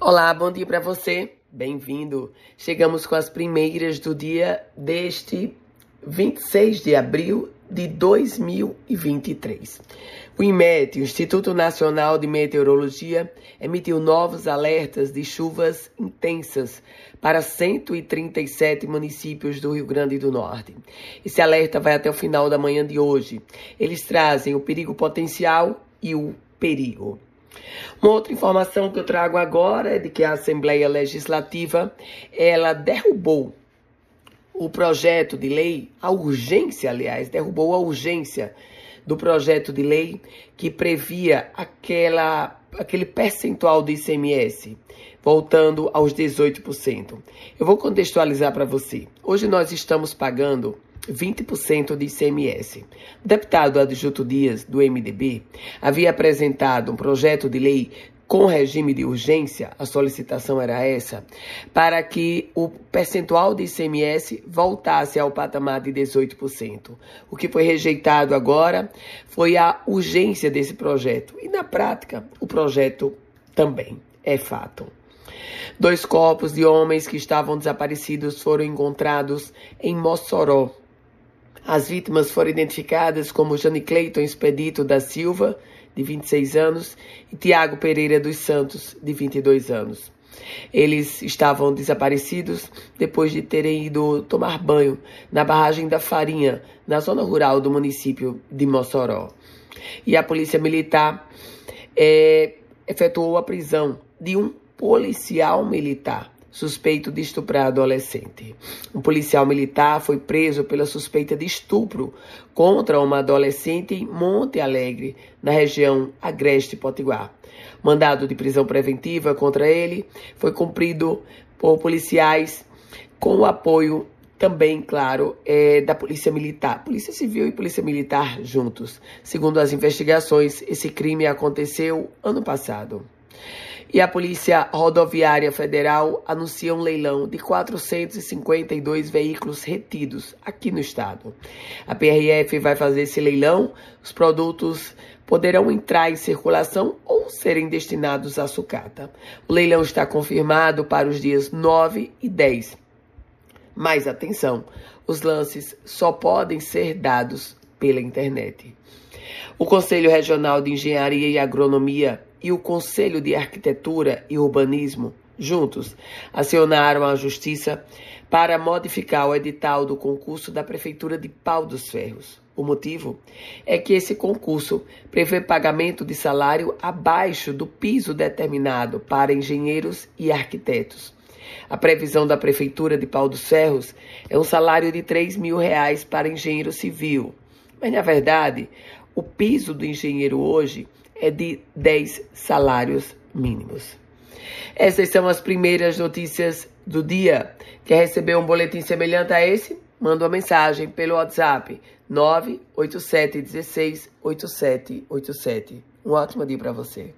Olá, bom dia para você. Bem-vindo. Chegamos com as primeiras do dia deste 26 de abril de 2023. O IMET, Instituto Nacional de Meteorologia, emitiu novos alertas de chuvas intensas para 137 municípios do Rio Grande do Norte. Esse alerta vai até o final da manhã de hoje. Eles trazem o perigo potencial e o perigo. Uma outra informação que eu trago agora é de que a Assembleia Legislativa ela derrubou o projeto de lei, a urgência, aliás, derrubou a urgência do projeto de lei que previa aquela, aquele percentual do ICMS, voltando aos 18%. Eu vou contextualizar para você. Hoje nós estamos pagando 20% de ICMS. O deputado Adjuto Dias, do MDB, havia apresentado um projeto de lei com regime de urgência, a solicitação era essa, para que o percentual de ICMS voltasse ao patamar de 18%. O que foi rejeitado agora foi a urgência desse projeto. E na prática, o projeto também é fato. Dois corpos de homens que estavam desaparecidos foram encontrados em Mossoró, as vítimas foram identificadas como Jane Cleiton Expedito da Silva, de 26 anos, e Tiago Pereira dos Santos, de 22 anos. Eles estavam desaparecidos depois de terem ido tomar banho na barragem da Farinha, na zona rural do município de Mossoró. E a polícia militar é, efetuou a prisão de um policial militar suspeito de estuprar adolescente. Um policial militar foi preso pela suspeita de estupro contra uma adolescente em Monte Alegre, na região Agreste Potiguar. Mandado de prisão preventiva contra ele foi cumprido por policiais com o apoio também, claro, é, da Polícia Militar. Polícia Civil e Polícia Militar juntos. Segundo as investigações, esse crime aconteceu ano passado. E a Polícia Rodoviária Federal anuncia um leilão de 452 veículos retidos aqui no estado. A PRF vai fazer esse leilão, os produtos poderão entrar em circulação ou serem destinados à sucata. O leilão está confirmado para os dias 9 e 10. Mas atenção, os lances só podem ser dados pela internet. O Conselho Regional de Engenharia e Agronomia e o Conselho de Arquitetura e Urbanismo, juntos, acionaram a Justiça para modificar o edital do concurso da Prefeitura de Pau dos Ferros. O motivo é que esse concurso prevê pagamento de salário abaixo do piso determinado para engenheiros e arquitetos. A previsão da Prefeitura de Pau dos Ferros é um salário de 3 mil reais para engenheiro civil. Mas, na verdade, o piso do engenheiro hoje é de 10 salários mínimos. Essas são as primeiras notícias do dia. Quer receber um boletim semelhante a esse? Manda uma mensagem pelo WhatsApp 987 16 8787. Um ótimo dia para você.